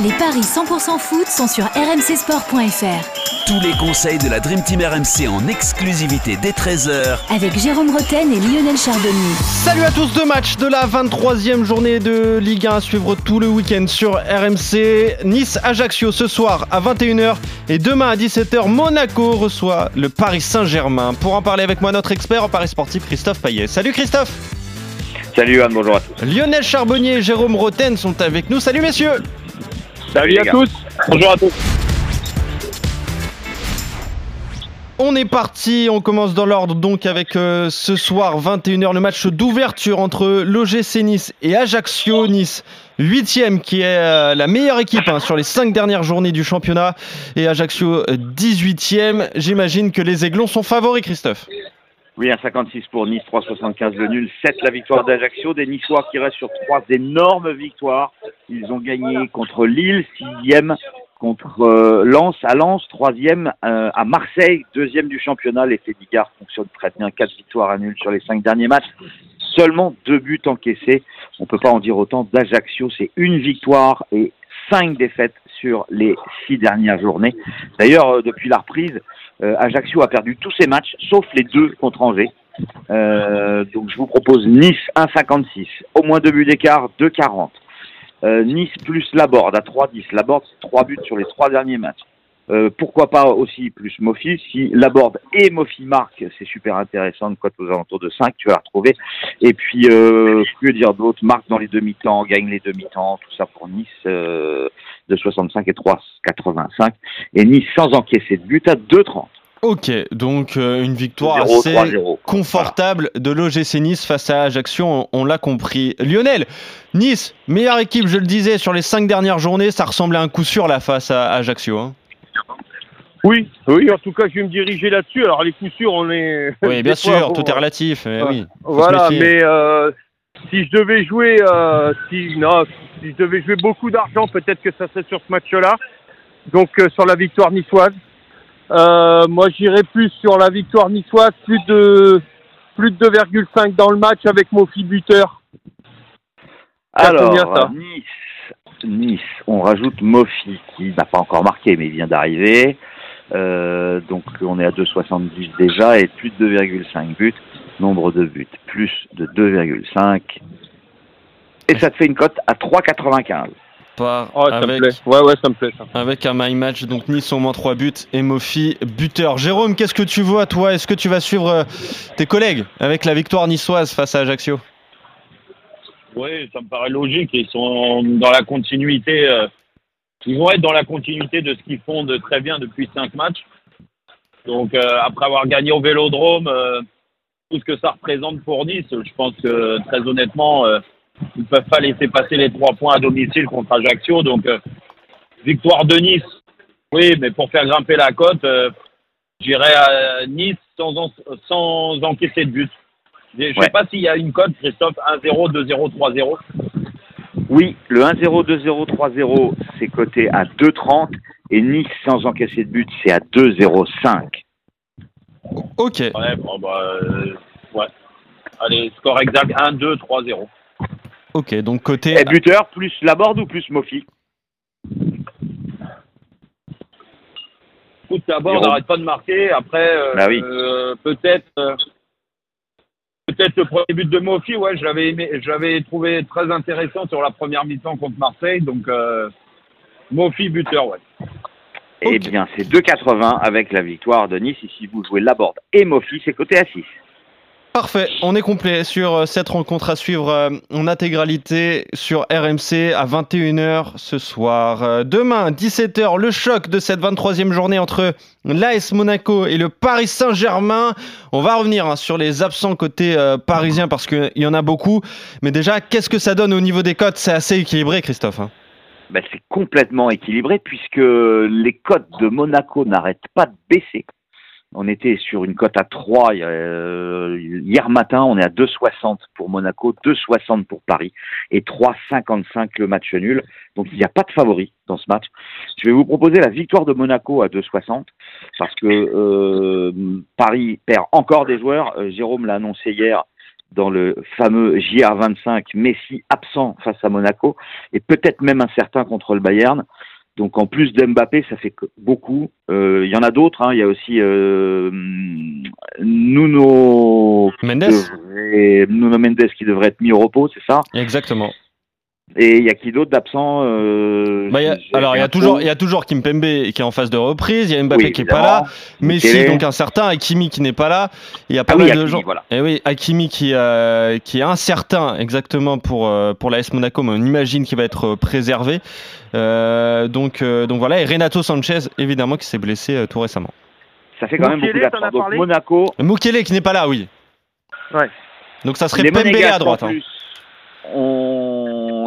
Les paris 100% foot sont sur rmcsport.fr. Tous les conseils de la Dream Team RMC en exclusivité dès 13h Avec Jérôme Roten et Lionel Charbonnier. Salut à tous, deux matchs de la 23e journée de Ligue 1 à suivre tout le week-end sur RMC. Nice-Ajaccio ce soir à 21h et demain à 17h, Monaco reçoit le Paris Saint-Germain. Pour en parler avec moi, notre expert en Paris sportif, Christophe Payet. Salut Christophe Salut Anne, bonjour à tous. Lionel Charbonnier et Jérôme Roten sont avec nous. Salut messieurs Salut à tous. Bonjour à tous. On est parti, on commence dans l'ordre donc avec euh, ce soir 21h le match d'ouverture entre l'OGC Nice et Ajaccio Nice. Huitième qui est euh, la meilleure équipe hein, sur les cinq dernières journées du championnat et Ajaccio 18e. J'imagine que les Aiglons sont favoris Christophe. Oui, 1,56 pour Nice, 3,75 le nul, 7 la victoire d'Ajaccio, des Niçois qui restent sur trois énormes victoires. Ils ont gagné contre Lille, sixième, contre euh, Lens à Lens, troisième euh, à Marseille, deuxième du championnat. L'effet Bigard fonctionne très bien, quatre victoires à nul sur les cinq derniers matchs. Seulement deux buts encaissés. On peut pas en dire autant d'Ajaccio. C'est une victoire et cinq défaites sur les six dernières journées. D'ailleurs, euh, depuis la reprise, euh, Ajaccio a perdu tous ses matchs, sauf les deux contre Angers. Euh, donc je vous propose Nice 1,56, au moins deux buts d'écart, 2,40. Euh, nice plus Laborde à 3,10. Laborde, trois buts sur les trois derniers matchs. Euh, pourquoi pas aussi plus Mofi Si Laborde et Mofi marquent, c'est super intéressant. De cote aux alentours de 5, tu vas la retrouver. Et puis, euh, que dire d'autre Marque dans les demi-temps, gagne les demi-temps, tout ça pour Nice euh, de 65 et 3,85. Et Nice sans encaisser de but à 2,30. Ok, donc euh, une victoire 0, assez 3-0. confortable de l'OGC Nice face à Ajaccio, on, on l'a compris. Lionel, Nice, meilleure équipe, je le disais, sur les cinq dernières journées, ça ressemblait à un coup sûr la face à Ajaccio. hein. Oui, oui, en tout cas, je vais me diriger là-dessus. Alors, les coups sûrs, on est. Oui, bien fois, sûr, bon, tout est relatif. mais ouais. oui, Voilà, mais euh, si je devais jouer, euh, si non, si je devais jouer beaucoup d'argent, peut-être que ça serait sur ce match-là. Donc euh, sur la victoire niçoise. Euh, moi, j'irais plus sur la victoire niçoise, plus de plus de 2,5 dans le match avec Mofi buteur. Alors, convient, ça? Nice, Nice, on rajoute Mofi qui n'a pas encore marqué mais il vient d'arriver. Euh, donc on est à 2,70 déjà et plus de 2,5 buts. Nombre de buts, plus de 2,5. Et ça te fait une cote à 3,95. Par- Oh, ça me avec, plaît. Ouais, ouais, ça me plaît. Ça. avec un my match, donc Nice au moins 3 buts et Mofi buteur. Jérôme, qu'est-ce que tu vois toi? Est-ce que tu vas suivre euh, tes collègues avec la victoire niçoise face à Ajaccio? Oui, ça me paraît logique. Ils sont dans la continuité. euh, ils vont être dans la continuité de ce qu'ils font de très bien depuis cinq matchs. Donc, euh, après avoir gagné au Vélodrome, euh, tout ce que ça représente pour Nice, je pense que très honnêtement, euh, ils ne peuvent pas laisser passer les trois points à domicile contre Ajaccio. Donc, euh, victoire de Nice, oui, mais pour faire grimper la cote, euh, j'irai à Nice sans, en- sans encaisser de but. Je ne sais pas s'il y a une cote, Christophe, 1-0, 2-0, 3-0. Oui, le 1-0, 2-0, 3-0, c'est coté à 2,30 et Nice sans encaisser de but, c'est à 2,05. Ok, Ouais, bon, bah, euh, ouais. Allez, score exact 1, 2, 3, 0. ok, donc côté Et buteur, plus Laborde ou plus Mofi? Écoute, Jérôme. n'arrête pas de marquer. Après, euh, Bah oui. euh, peut-être euh, peut-être le premier but de Mofi, ouais, je l'avais aimé, je l'avais trouvé très intéressant sur la première mi-temps contre Marseille. Donc, euh, Mofi, buteur, ouais. Eh bien, c'est 2,80 avec la victoire de Nice. Et si vous jouez Laborde et Mofi, c'est coté à 6. Parfait, on est complet sur euh, cette rencontre à suivre euh, en intégralité sur RMC à 21h ce soir. Euh, Demain, 17h, le choc de cette 23e journée entre l'AS Monaco et le Paris Saint-Germain. On va revenir hein, sur les absents côté parisien parce qu'il y en a beaucoup. Mais déjà, qu'est-ce que ça donne au niveau des cotes? C'est assez équilibré, Christophe. hein. Ben, c'est complètement équilibré puisque les cotes de Monaco n'arrêtent pas de baisser. On était sur une cote à 3 euh, hier matin, on est à 2,60 pour Monaco, 2,60 pour Paris et 3,55 le match nul. Donc il n'y a pas de favori dans ce match. Je vais vous proposer la victoire de Monaco à 2,60 parce que euh, Paris perd encore des joueurs. Euh, Jérôme l'a annoncé hier, dans le fameux JR25, Messi absent face à Monaco, et peut-être même un certain contre le Bayern. Donc en plus d'Mbappé, ça fait beaucoup. Euh, Il y en a d'autres. Hein. Il y a aussi euh, Nuno Mendes devrait- Nuno Mendes qui devrait être mis au repos, c'est ça? Exactement. Et il y a qui d'autre d'absent euh, Bah, il y a- j'ai- alors, il y a toujours, il y a toujours Kimpembe qui est en phase de reprise. Il y a Mbappé Oui, qui est pas là. Messi, donc un certain. Hakimi qui n'est pas là. Il y a pas Ah oui, mal de Hakimi, gens. voilà. Et oui, Hakimi qui, euh, qui est incertain exactement pour, euh, pour l'AS Monaco, mais on imagine qu'il va être préservé. Euh, donc, euh, donc voilà. Et Renato Sanchez, évidemment, qui s'est blessé euh, tout récemment. Ça fait quand même Mukele, beaucoup d'absents. Monaco, Mukele qui n'est pas là, oui. Ouais. Donc ça serait Monégasques à droite. en hein. plus,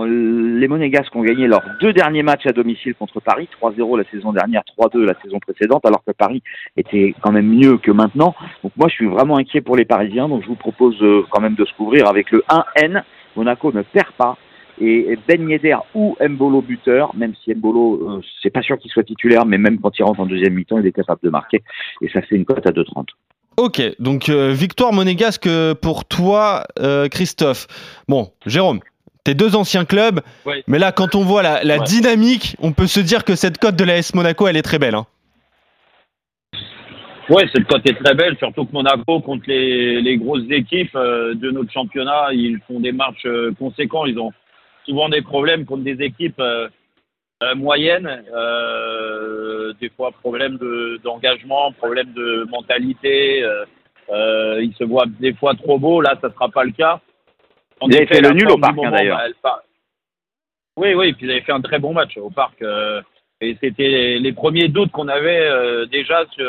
les Monégasques ont gagné leurs deux derniers matchs à domicile contre Paris, 3-0 la saison dernière, 3-2 la saison précédente, alors que Paris était quand même mieux que maintenant. Donc moi je suis vraiment inquiet pour les Parisiens, donc je vous propose euh, quand même de se couvrir avec le 1N. Monaco ne perd pas. Et Ben Yedder ou Mbolo buteur, même si Mbolo, euh, c'est pas sûr qu'il soit titulaire, mais même quand il rentre en deuxième mi-temps, il est capable de marquer. Et ça fait une cote à 2,30. Ok, donc euh, victoire monégasque pour toi, Christophe. Bon, Jérôme, tes deux anciens clubs, Oui. mais là, quand on voit la, la Ouais. dynamique, on peut se dire que cette cote de l'AS Monaco, elle est très belle. hein. Ouais, cette cote est très belle, surtout que Monaco, contre les, les grosses équipes euh, de notre championnat, ils font des matchs euh, conséquents. Ils ont souvent des problèmes contre des équipes euh, moyennes, des fois problème de- d'engagement, problème de mentalité. ils se voient des fois trop beaux. Là, ça ne sera pas le cas. Ils avaient fait le nul au parc, hein, d'ailleurs. bah, Oui, oui, puis ils avaient fait un très bon match au parc. euh, et c'était les, les premiers doutes qu'on avait euh, déjà sur,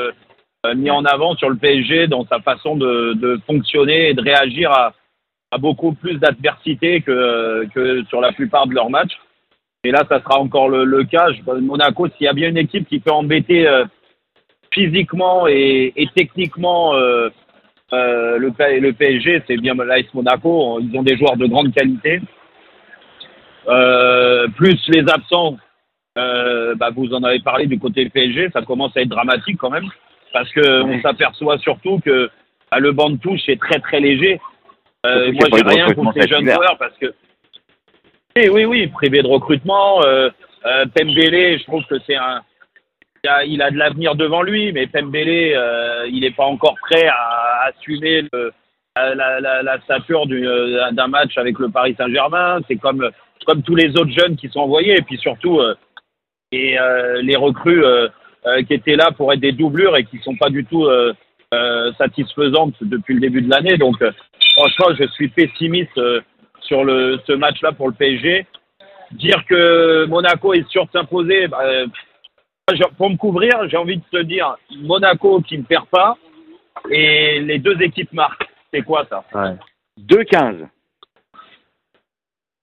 euh, mis en avant sur le PSG dans sa façon de, de fonctionner et de réagir à, à beaucoup plus d'adversité que, que sur la plupart de leurs matchs. Et là, ça sera encore le, le cas. Je- Monaco, s'il y a bien une équipe qui peut embêter physiquement et, et techniquement euh, le, le PSG, c'est bien l'AS Monaco. Ils ont des joueurs de grande qualité. Euh, plus les absents, euh, bah, vous en avez parlé du côté PSG, ça commence à être dramatique quand même, parce que on s'aperçoit surtout que bah, le banc de touche est très très léger. Moi, pas j'ai rien contre cet jeunes joueurs parce que oui, oui, oui, privé de recrutement. Pembele, je trouve que c'est un, il a, de l'avenir devant lui, mais Pembele, euh, il n'est pas encore prêt à assumer la, la, stature euh, d'un match avec le Paris Saint-Germain. C'est comme, comme tous les autres jeunes qui sont envoyés, et puis surtout euh, et, les recrues qui étaient là pour être des doublures et qui sont pas du tout satisfaisantes depuis le début de l'année. Donc, franchement, je suis pessimiste sur ce match-là pour le PSG. Dire que Monaco est sûr de s'imposer, bah, pour me couvrir, j'ai envie de te dire Monaco qui ne perd pas et les deux équipes marquent. C'est quoi ça? 2,15.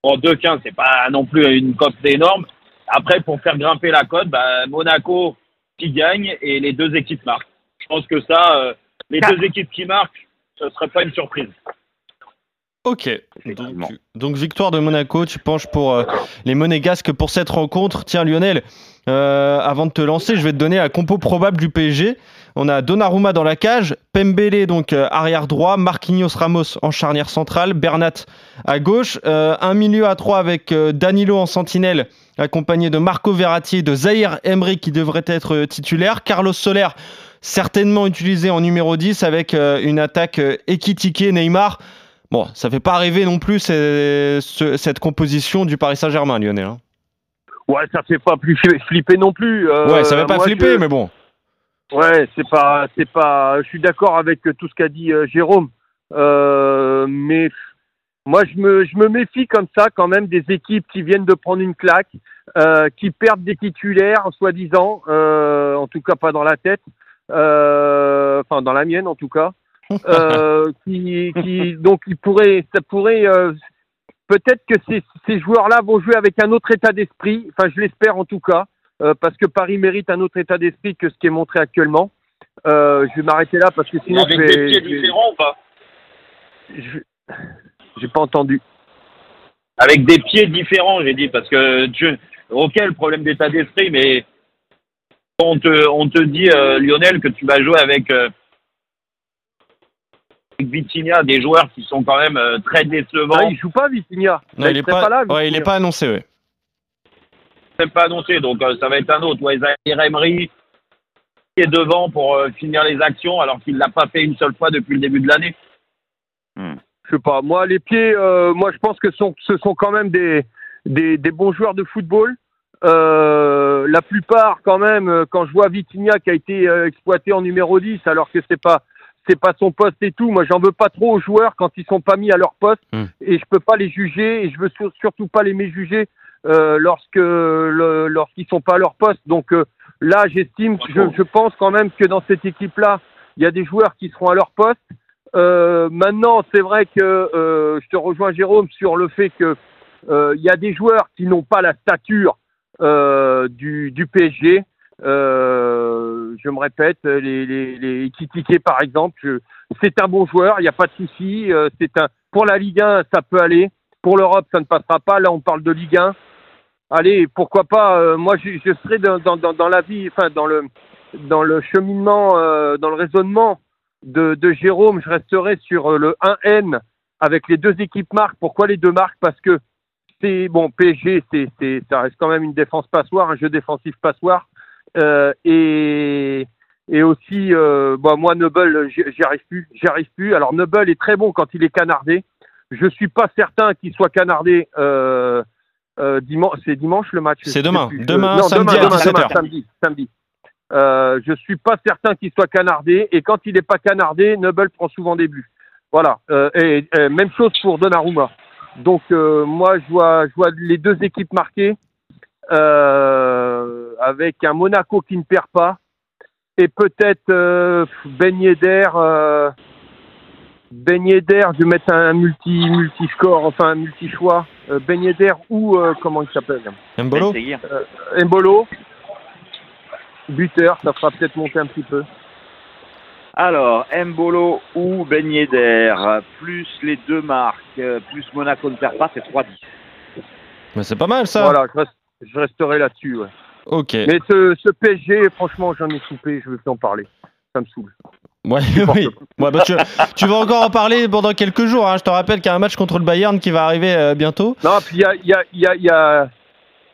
Bon, 2-15, c'est pas non plus une cote énorme. Après, pour faire grimper la cote, bah, Monaco qui gagne et les deux équipes marquent. Je pense que ça, euh, les deux équipes qui marquent, ce serait pas une surprise. Ok, donc, donc victoire de Monaco, tu penches pour euh, les Monégasques pour cette rencontre. Tiens Lionel, euh, avant de te lancer, je vais te donner la compo probable du PSG. On a Donnarumma dans la cage, Pembele donc euh, arrière droit, Marquinhos Ramos en charnière centrale, Bernat à gauche, un milieu à trois avec Danilo en sentinelle accompagné de Marco Verratti et de Zahir Emery qui devrait être titulaire, Carlos Soler certainement utilisé en numéro 10 avec une attaque équitiquée Neymar. Bon, ça fait pas rêver non plus ce- cette composition du Paris Saint-Germain, Lionel. hein. Ouais, ça fait pas plus fli- flipper non plus. Euh, ouais, ça fait pas flipper, mais bon. Ouais, c'est pas, c'est pas. Je suis d'accord avec tout ce qu'a dit euh, Jérôme, Euh, mais moi je me, je me méfie comme ça quand même des équipes qui viennent de prendre une claque, qui perdent des titulaires soi-disant, en tout cas pas dans la tête, enfin dans la mienne en tout cas, euh, qui, qui, donc il pourrait, ça pourrait. euh, Peut-être que ces, ces joueurs-là vont jouer avec un autre état d'esprit. Enfin, je l'espère en tout cas euh, parce que Paris mérite un autre état d'esprit que ce qui est montré actuellement. Euh, je vais m'arrêter là parce que sinon avec je des pieds différents ou pas? Je- J'ai pas entendu. Avec des pieds différents, j'ai dit, parce que tu, ok, le problème d'état d'esprit, mais on te, on te dit, euh, Lionel, que tu vas jouer avec, euh, Vitinha, des joueurs qui sont quand même euh, très décevants. Ah, il joue pas Vitinha. Non, Là, il est pas, là. ouais, il est Vitinha. pas annoncé, ouais. même pas annoncé, donc euh, ça va être un autre. Ouais, Zahir Emery qui est devant pour euh, finir les actions alors qu'il l'a pas fait une seule fois depuis le début de l'année. Je sais pas. Moi, les pieds, euh, moi, je pense que sont- ce sont quand même des, des, des bons joueurs de football. Euh, la plupart, quand même, quand je vois Vitinha qui a été euh, exploité en numéro 10, alors que c'est pas c'est pas son poste et tout. Moi, j'en veux pas trop aux joueurs quand ils sont pas mis à leur poste Hmm. et je peux pas les juger et je veux sur- surtout pas les méjuger euh, lorsque le, lorsqu'ils sont pas à leur poste. Donc euh, là, j'estime, je, je pense quand même que dans cette équipe-là, il y a des joueurs qui seront à leur poste. Euh, maintenant, c'est vrai que euh, je te rejoins Jérôme sur le fait que euh, il y a des joueurs qui n'ont pas la stature euh, du, du PSG. Euh, je me répète, les, les, les par exemple, c'est un bon joueur, il n'y a pas de souci. euh, c'est un pour la Ligue 1, ça peut aller. Pour l'Europe, ça ne passera pas. Là, on parle de Ligue 1. Allez, pourquoi pas euh, Moi, je, serai dans, la vie, enfin dans le dans le cheminement, euh, dans le raisonnement de, de Jérôme, je resterai sur euh, le 1N avec les deux équipes marques. Pourquoi les deux marques? Parce que c'est bon, PSG, c'est, c'est, ça reste quand même une défense passoire, un jeu défensif passoire. Euh, et, et aussi, euh, bon, moi, Noble, j'y arrive plus. J'y arrive plus. Alors, Noble est très bon quand il est canardé. Je suis pas certain qu'il soit canardé. Euh, euh, dimanche, c'est dimanche le match? C'est demain. Demain, non, samedi demain, à demain, 17 demain, samedi, samedi. Je suis pas certain qu'il soit canardé et quand il n'est pas canardé, Noble prend souvent des buts. Voilà. Et, et même chose pour Donnarumma. Donc moi je vois, je vois les deux équipes marquées euh, avec un Monaco qui ne perd pas et peut-être euh, Yedder. Euh, ben Yedder, je vais mettre un multi multi score, enfin un multi choix. Euh, ben Yedder ou euh, comment il s'appelle? Mbolo Ben Seguir. Mbolo, buteur, ça fera peut-être monter un petit peu. Alors, Mbolo ou Ben Yedder, plus les deux marques, euh, plus Monaco ne perd pas, c'est 3-10. Mais c'est pas mal ça. Voilà, je, reste- je resterai là-dessus. Ouais. Ok. Mais ce, ce PSG, franchement, j'en ai soupé, je veux plus en parler. Ça me saoule. Ouais, oui. Ouais, bah, tu, tu vas encore en parler pendant quelques jours. hein. Je te rappelle qu'il y a un match contre le Bayern qui va arriver euh, bientôt. Non, puis il y a, il y a, il y a, il y a,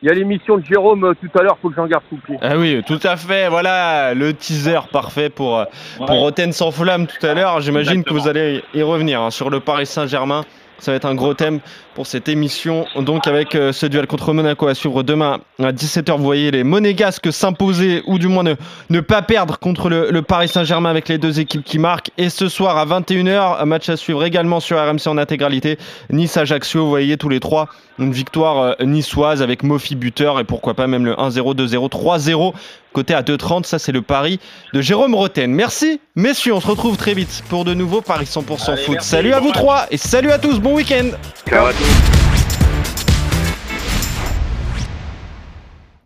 il y a l'émission de Jérôme euh, tout à l'heure, faut que j'en garde sous le pied. Ah oui, tout à fait. Voilà le teaser parfait pour, euh, pour Ouais. Roten sans flamme tout à l'heure. J'imagine que vous allez y revenir hein, sur le Paris Saint-Germain. Ça va être un gros thème pour cette émission. Donc avec euh, ce duel contre Monaco à suivre demain à 17h, vous voyez les Monégasques s'imposer ou du moins ne, ne pas perdre contre le, le Paris Saint-Germain avec les deux équipes qui marquent. Et ce soir à 21h, un match à suivre également sur RMC en intégralité. Nice-Ajaccio, vous voyez tous les trois une victoire euh, niçoise avec Mofi buteur et pourquoi pas même le 1-0, 2-0, 3-0 côté à 2,30. Ça, c'est le pari de Jérôme Roten. Merci, messieurs. On se retrouve très vite pour de nouveaux paris 100% Allez, foot. merci, salut à vous trois et salut à tous. Bon week-end. Ciao à tous.